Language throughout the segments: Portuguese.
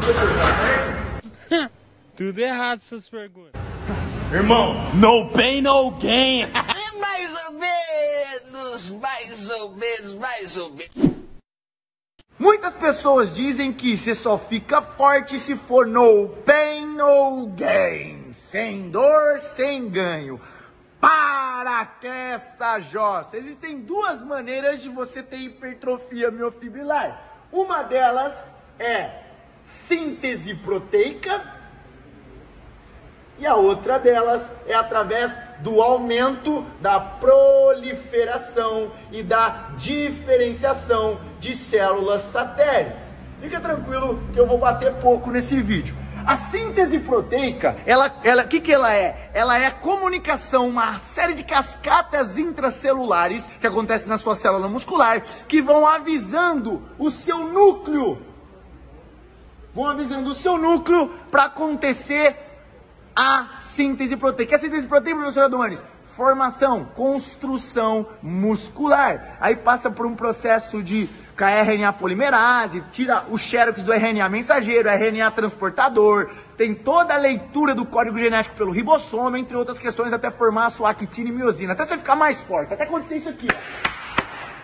Professor, tá certo? Tudo errado essas perguntas. Irmão, no pain, no gain. É mais ou menos, mais ou menos, mais ou menos. Muitas pessoas dizem que você só fica forte se for no pain, no gain. Sem dor, sem ganho. Para que essa jossa! Existem duas maneiras de você ter hipertrofia miofibrilar. Uma delas é síntese proteica e a outra delas é através do aumento da proliferação e da diferenciação de células satélites. Fica tranquilo que eu vou bater pouco nesse vídeo. A síntese proteica, ela, ela, que que ela é? Ela é a comunicação, uma série de cascatas intracelulares que acontecem na sua célula muscular, que vão avisando o seu núcleo, vão avisando o seu núcleo para acontecer a síntese proteica. A síntese proteica, professor Adonis? Formação, construção muscular. Aí passa por um processo de RNA polimerase, tira o xerox do RNA mensageiro, RNA transportador, tem toda a leitura do código genético pelo ribossomo, entre outras questões, até formar a sua actina e miosina, até você ficar mais forte, até acontecer isso aqui,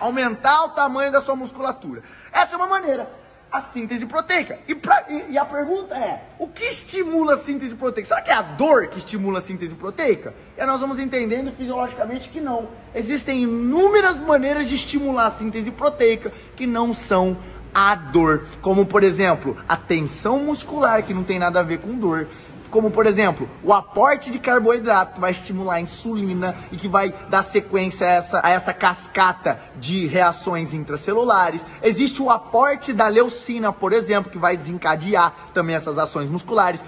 aumentar o tamanho da sua musculatura. Essa é uma maneira a síntese proteica. E, pra, e, e, a pergunta é: o que estimula a síntese proteica? Será que é a dor que estimula a síntese proteica? E nós vamos entendendo fisiologicamente que não. Existem inúmeras maneiras de estimular a síntese proteica que não são a dor, como por exemplo, a tensão muscular, que não tem nada a ver com dor, como por exemplo, o aporte de carboidrato que vai estimular a insulina e que vai dar sequência a essa, a essa cascata de reações intracelulares. Existe o aporte da leucina, por exemplo, que vai desencadear também essas ações musculares.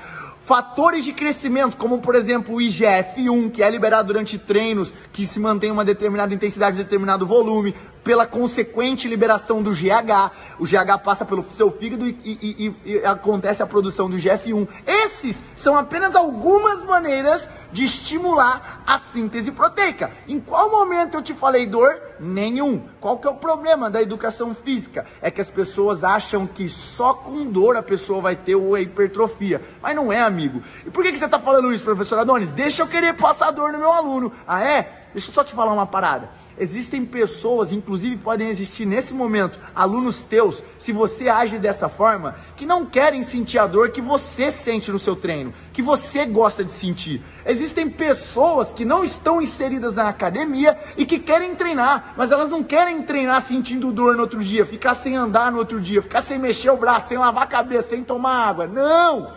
Fatores de crescimento, como por exemplo o IGF-1, que é liberado durante treinos, que se mantém uma determinada intensidade, determinado volume, pela consequente liberação do GH. O GH passa pelo seu fígado e, e, e, e acontece a produção do IGF-1. Esses são apenas algumas maneiras de estimular a síntese proteica. Em qual momento eu te falei dor? Nenhum. Qual que é o problema da educação física? É que as pessoas acham que só com dor a pessoa vai ter a hipertrofia. Mas não é, amigo. E por que, que você está falando isso, professor Adonis? Deixa eu querer passar dor no meu aluno. Ah, é? Deixa eu só te falar uma parada. Existem pessoas, inclusive podem existir nesse momento, alunos teus, se você age dessa forma, que não querem sentir a dor que você sente no seu treino, que você gosta de sentir. Existem pessoas que não estão inseridas na academia e que querem treinar, mas elas não querem treinar sentindo dor no outro dia, ficar sem andar no outro dia, ficar sem mexer o braço, sem lavar a cabeça, sem tomar água. Não!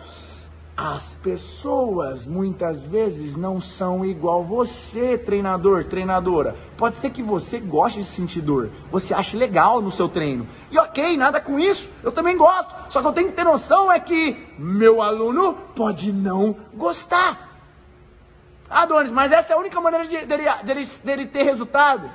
As pessoas muitas vezes não são igual você, treinador, treinadora. Pode ser que você goste de sentir dor, você ache legal no seu treino. E ok, nada com isso, eu também gosto. Só que eu tenho que ter noção é que meu aluno pode não gostar. Adonis, mas essa é a única maneira de, dele, dele, dele ter resultado.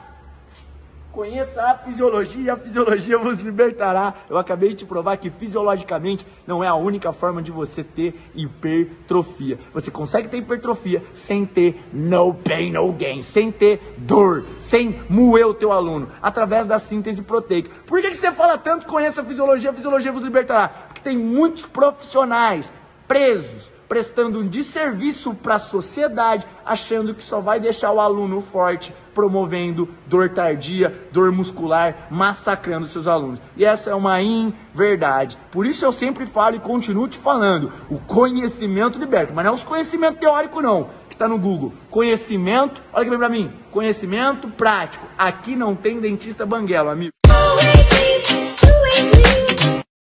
Conheça a fisiologia, a fisiologia vos libertará. Eu acabei de te provar que fisiologicamente não é a única forma de você ter hipertrofia. Você consegue ter hipertrofia sem ter no pain, no gain, sem ter dor, sem moer o teu aluno, através da síntese proteica. Por que, que você fala tanto conheça a fisiologia, a fisiologia vos libertará? Porque tem muitos profissionais presos prestando um desserviço para a sociedade, achando que só vai deixar o aluno forte, promovendo dor tardia, dor muscular, massacrando seus alunos. E essa é uma inverdade. Por isso eu sempre falo e continuo te falando, o conhecimento liberta, mas não é os conhecimento teórico não, que está no Google. Conhecimento, olha aqui para mim, conhecimento prático. Aqui não tem dentista banguelo, amigo.